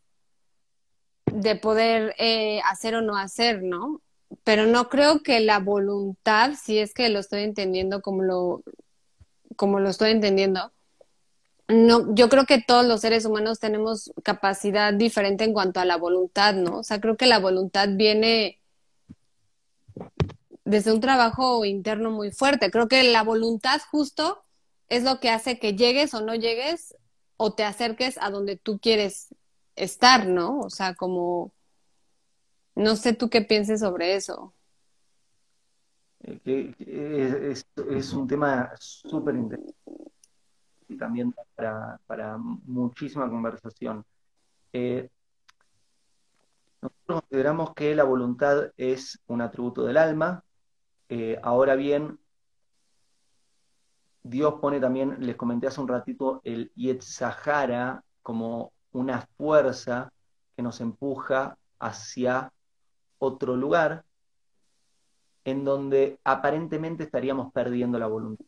de poder eh, hacer o no hacer, ¿no? pero no creo que la voluntad, si es que lo estoy entendiendo como lo, como lo estoy entendiendo, no, yo creo que todos los seres humanos tenemos capacidad diferente en cuanto a la voluntad, ¿no? O sea, creo que la voluntad viene desde un trabajo interno muy fuerte. Creo que la voluntad justo es lo que hace que llegues o no llegues o te acerques a donde tú quieres estar, ¿no? O sea, como, no sé tú qué pienses sobre eso. Eh, es, un tema súper interesante y también para, para muchísima conversación. Eh, nosotros consideramos que la voluntad es un atributo del alma. Eh, ahora bien, Dios pone también, les comenté hace un ratito, el Yetzahara como una fuerza que nos empuja hacia otro lugar en donde aparentemente estaríamos perdiendo la voluntad.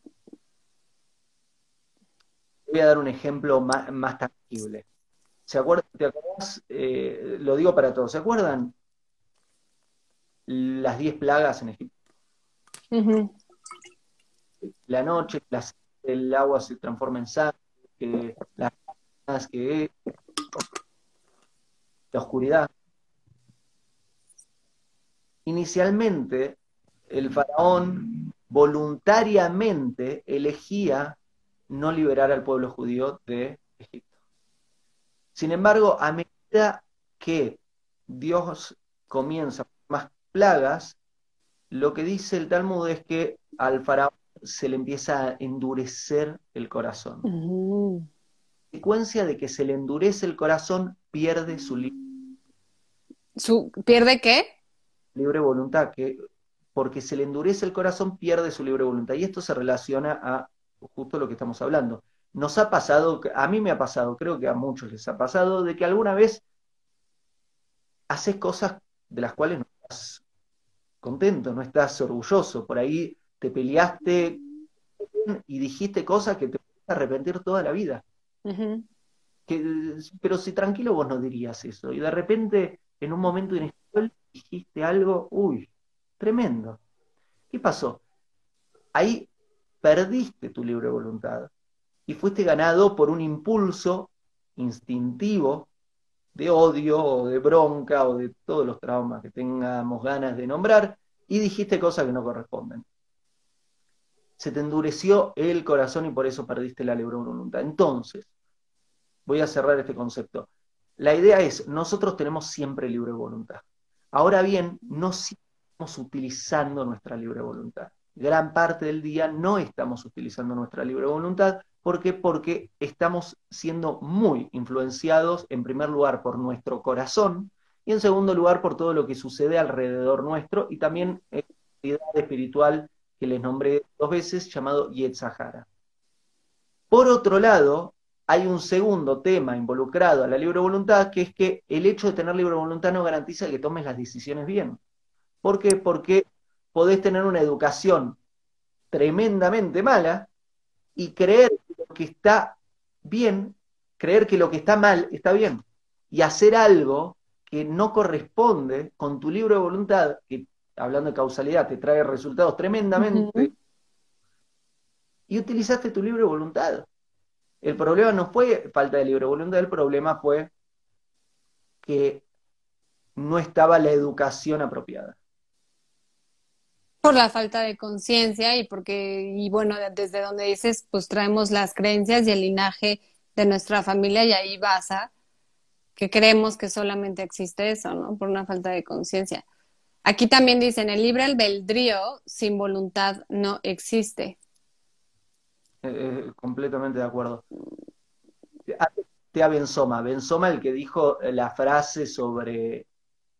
Voy a dar un ejemplo más, tangible. ¿Se acuerdan? ¿Te acuerdas? Eh, lo digo para todos. ¿Se acuerdan las 10 plagas en Egipto? La noche, el agua se transforma en sangre, las que la oscuridad. Inicialmente, el faraón voluntariamente elegía no liberar al pueblo judío de Egipto. Sin embargo, a medida que Dios comienza más plagas, lo que dice el Talmud es que al faraón se le empieza a endurecer el corazón. Uh consecuencia de que se le endurece el corazón, pierde su libre. ¿Su, ¿Pierde qué? Libre voluntad, que porque se le endurece el corazón, pierde su libre voluntad. Y esto se relaciona a justo lo que estamos hablando. Nos ha pasado, a mí me ha pasado, creo que a muchos les ha pasado, de que alguna vez haces cosas de las cuales no estás contento, no estás orgulloso. Por ahí te peleaste y dijiste cosas que te puedes arrepentir toda la vida. que, pero si tranquilo vos no dirías eso. Y de repente, en un momento inesperado, dijiste algo, uy, tremendo. ¿Qué pasó? Ahí perdiste tu libre voluntad y fuiste ganado por un impulso instintivo de odio o de bronca o de todos los traumas que tengamos ganas de nombrar y dijiste cosas que no corresponden. Se te endureció el corazón y por eso perdiste la libre voluntad. Entonces, voy a cerrar este concepto. La idea es, nosotros tenemos siempre libre voluntad. Ahora bien, no estamos utilizando nuestra libre voluntad gran parte del día no estamos utilizando nuestra libre voluntad. ¿Por qué? Porque estamos siendo muy influenciados, en primer lugar, por nuestro corazón y en segundo lugar, por todo lo que sucede alrededor nuestro y también en la identidad espiritual que les nombré dos veces, llamado Yetzahara. Por otro lado, hay un segundo tema involucrado a la libre voluntad, que es que el hecho de tener libre voluntad no garantiza que tomes las decisiones bien. ¿Por qué? Porque podés tener una educación tremendamente mala y creer que lo que está bien, creer que lo que está mal está bien, y hacer algo que no corresponde con tu libro de voluntad, que hablando de causalidad te trae resultados tremendamente, y utilizaste tu libro de voluntad. El problema no fue falta de libre voluntad, el problema fue que no estaba la educación apropiada por la falta de conciencia y porque, y bueno, desde donde dices, pues traemos las creencias y el linaje de nuestra familia y ahí basa que creemos que solamente existe eso, ¿no? Por una falta de conciencia. Aquí también dicen, el libre albedrío sin voluntad no existe. Eh, eh, completamente de acuerdo. Te a Benzoma, Benzoma el que dijo la frase sobre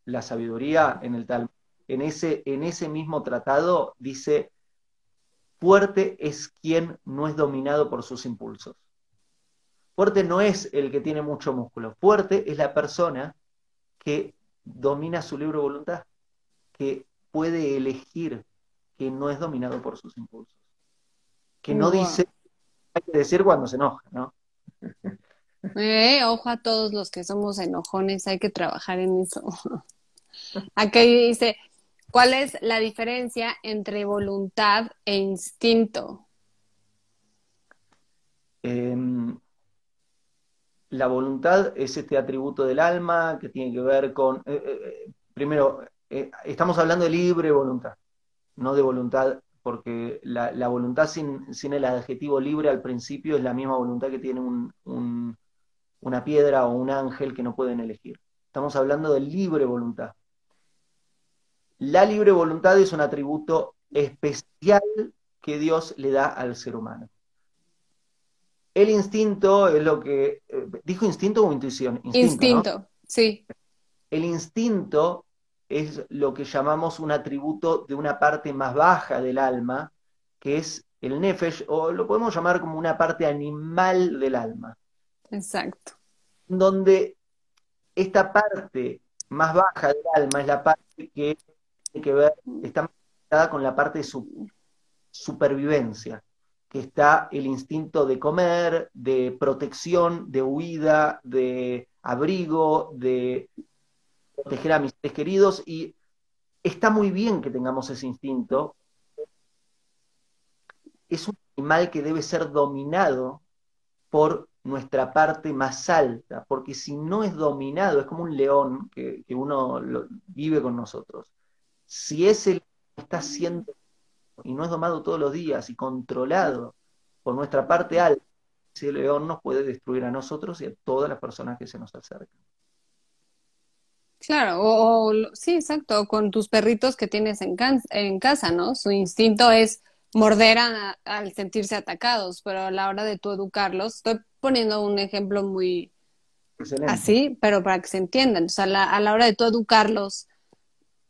la sabiduría en el tal en ese, en ese mismo tratado dice, fuerte es quien no es dominado por sus impulsos. Fuerte no es el que tiene mucho músculo, fuerte es la persona que domina su libre voluntad, que puede elegir, que no es dominado por sus impulsos, que no dice, hay que decir cuando se enoja, ¿no? Eh, ojo a todos los que somos enojones, hay que trabajar en eso. Aquí dice, ¿Cuál es la diferencia entre voluntad e instinto? Em, la voluntad es este atributo del alma que tiene que ver con, eh, eh, eh, estamos hablando de libre voluntad, no de voluntad, porque la, voluntad sin, el adjetivo libre al principio es la misma voluntad que tiene una piedra o un ángel que no pueden elegir. Estamos hablando de libre voluntad. La libre voluntad es un atributo especial que Dios le da al ser humano. El instinto es lo que. Eh, ¿Dijo instinto o intuición? Instinto, sí. El instinto es lo que llamamos un atributo de una parte más baja del alma, que es el nefesh, o lo podemos llamar como una parte animal del alma. Exacto. Donde esta parte más baja del alma es la parte que tiene que ver, está conectada con la parte de su supervivencia que está el instinto de comer, de protección, de huida, de abrigo, de proteger a mis seres queridos, y está muy bien que tengamos ese instinto. Es un animal que debe ser dominado por nuestra parte más alta, porque si no es dominado, es como un león que, uno vive con nosotros. Si ese está siendo y no es domado todos los días y controlado por nuestra parte alta, ese león nos puede destruir a nosotros y a todas las personas que se nos acercan. Claro, o, sí, exacto, con tus perritos que tienes en, en casa, ¿no? Su instinto es morder al sentirse atacados, pero a la hora de tú educarlos, estoy poniendo un ejemplo muy así, pero para que se entiendan, o sea, a la hora de tú educarlos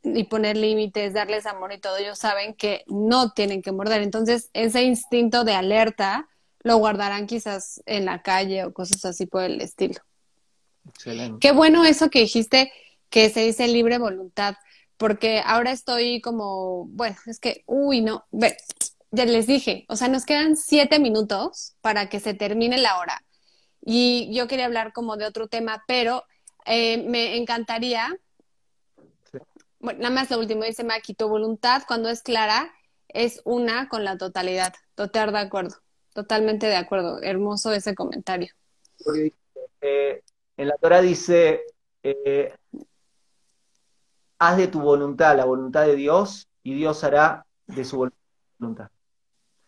y poner límites, darles amor y todo, ellos saben que no tienen que morder. Entonces, ese instinto de alerta lo guardarán quizás en la calle o cosas así por el estilo. Excelente. Qué bueno eso que dijiste, que se dice libre voluntad, porque ahora estoy como, bueno, es que, uy, no, ve, ya les dije, o sea, nos quedan siete minutos para que se termine la hora. Y yo quería hablar como de otro tema, pero eh, me encantaría bueno, nada más lo último dice Maki, tu voluntad cuando es clara es una con la totalidad. Total de acuerdo, totalmente de acuerdo. Hermoso ese comentario. Eh, en la Torah dice, eh, haz de tu voluntad la voluntad de Dios y Dios hará de su voluntad.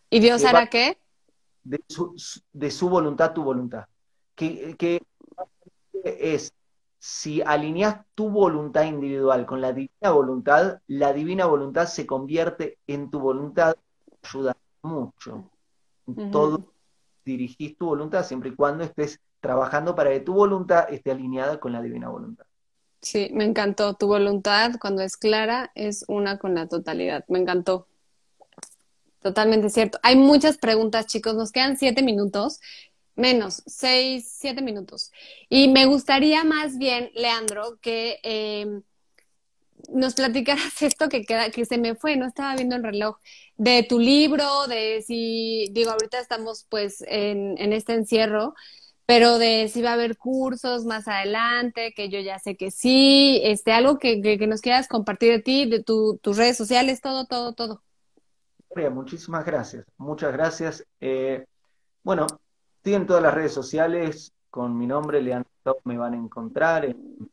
¿Y Dios hará qué? De su, voluntad tu voluntad. Que, que es si alineas tu voluntad individual con la divina voluntad, la divina voluntad se convierte en tu voluntad, ayuda mucho. Todo dirigís tu voluntad siempre y cuando estés trabajando para que tu voluntad esté alineada con la divina voluntad. Sí, me encantó. Tu voluntad, cuando es clara, es una con la totalidad. Me encantó. Totalmente cierto. Hay muchas preguntas, chicos. Nos quedan siete minutos menos, seis, siete minutos. Y me gustaría más bien, Leandro, que em, nos platicaras esto que queda, que se me fue, no estaba viendo el reloj, de tu libro, de si, digo, ahorita estamos pues en, este encierro, pero de si va a haber cursos más adelante, que yo ya sé que sí, este, algo que, nos quieras compartir de ti, de tus redes sociales, todo, todo, todo. Muchísimas gracias, muchas gracias. Eh, bueno, Estoy en todas las redes sociales con mi nombre, Leandro, me van a encontrar en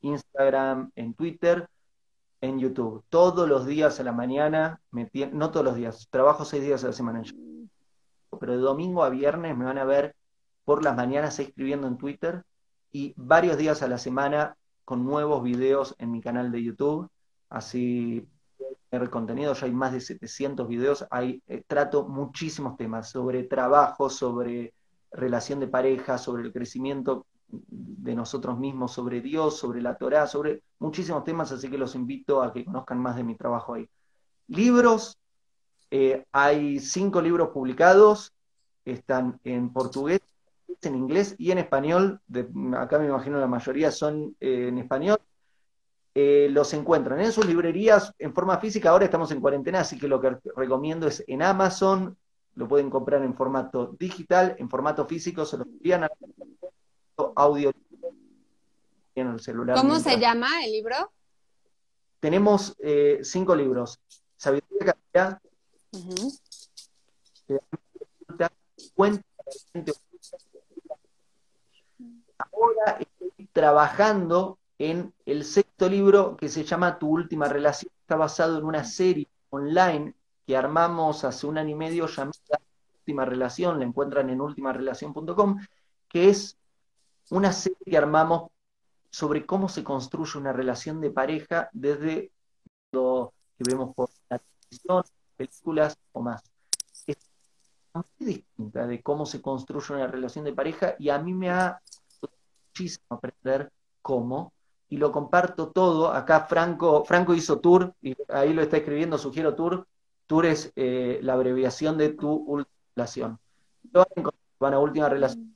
Instagram, en Twitter, en YouTube. Todos los días a la mañana, no todos los días, trabajo seis días a la semana, pero de domingo a viernes me van a ver por las mañanas escribiendo en Twitter y varios días a la semana con nuevos videos en mi canal de YouTube. Así el contenido, ya hay más de 700 videos, hay, eh, trato muchísimos temas sobre trabajo, sobre relación de pareja, sobre el crecimiento de nosotros mismos, sobre Dios, sobre la Torah, sobre muchísimos temas, así que los invito a que conozcan más de mi trabajo ahí. Libros, eh, hay cinco libros publicados, están en portugués, en inglés y en español, acá me imagino la mayoría son eh, en español, eh, los encuentran en sus librerías en forma física. Ahora estamos en cuarentena, así que lo que recomiendo es en Amazon, lo pueden comprar en formato digital, en formato físico, se lo envían a audio en el celular. ¿Cómo se llama el libro? tenemos eh, cinco libros. Sabiduría Calidad, Ahora estoy trabajando en el sexto libro que se llama Tu última relación. Está basado en una serie online que armamos hace un año y medio llamada Última Relación, la encuentran en ultimarelación.com, que es una serie que armamos sobre cómo se construye una relación de pareja desde lo que vemos por la televisión, películas o más. Es muy distinta de cómo se construye una relación de pareja y a mí me ha muchísimo aprender cómo y lo comparto todo. Acá Franco, Franco hizo tour y ahí lo está escribiendo, sugiero tour. Tour es eh, la abreviación de tu última relación. Van a última relación,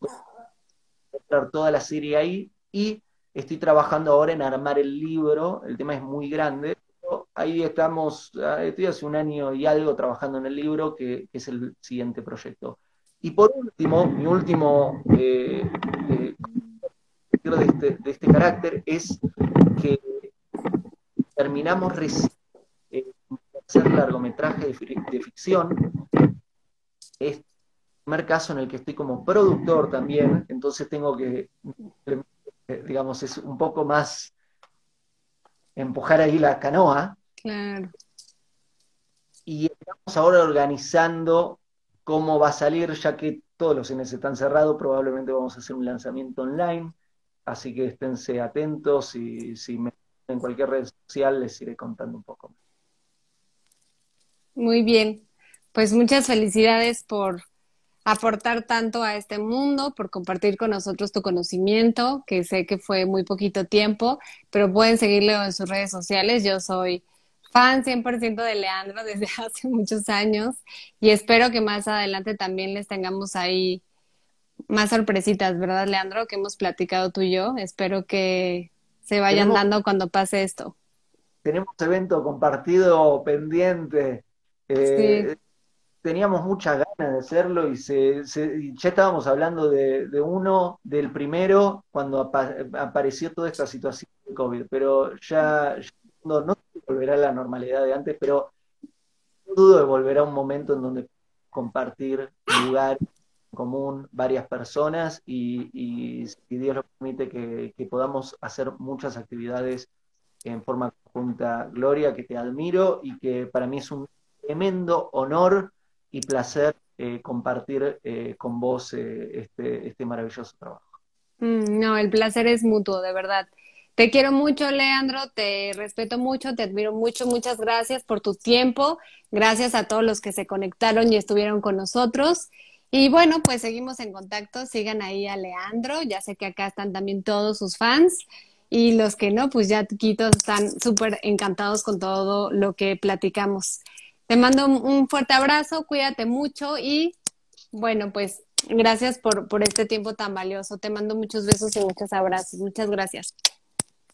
toda la serie ahí y estoy trabajando ahora en armar el libro. El tema es muy grande, ahí estamos, ah, estoy hace un año y algo trabajando en el libro, que, es el siguiente proyecto. Y por último, mi último eh, eh, de, este, de, este, carácter es que terminamos recién eh, hacer largometraje de, ficción. Es el primer caso en el que estoy como productor también, entonces tengo que, digamos, es un poco más empujar ahí la canoa. Claro. Y estamos ahora organizando cómo va a salir, ya que todos los cines están cerrados, probablemente vamos a hacer un lanzamiento online, así que esténse atentos y si me en cualquier red social les iré contando un poco más. Muy bien, pues muchas felicidades por aportar tanto a este mundo, por compartir con nosotros tu conocimiento, que sé que fue muy poquito tiempo, pero pueden seguirlo en sus redes sociales. Yo soy fan 100% de Leandro desde hace muchos años y espero que más adelante también les tengamos ahí más sorpresitas, ¿verdad, Leandro? Que hemos platicado tú y yo. Espero que se vayan dando cuando pase esto. Tenemos evento compartido pendiente. Eh, teníamos muchas ganas de hacerlo y, se, ya estábamos hablando de, uno, del primero, cuando apareció toda esta situación de COVID, pero ya, no, no volverá a la normalidad de antes, pero dudo de volver a un momento en donde compartir lugar común varias personas y, si Dios lo permite que, que podamos hacer muchas actividades en forma conjunta. Gloria, que te admiro y que para mí es un tremendo honor y placer eh, compartir eh, con vos eh, este, este, maravilloso trabajo. Mm, no, el placer es mutuo, de verdad. Te quiero mucho, Leandro, te respeto mucho, te admiro mucho, muchas gracias por tu tiempo, gracias a todos los que se conectaron y estuvieron con nosotros. Y bueno, pues seguimos en contacto, sigan ahí a Leandro, ya sé que acá están también todos sus fans y los que no, pues ya Quitos están súper encantados con todo lo que platicamos. Te mando un fuerte abrazo, cuídate mucho y bueno, pues gracias por, por este tiempo tan valioso. Te mando muchos besos y muchos abrazos. Muchas gracias.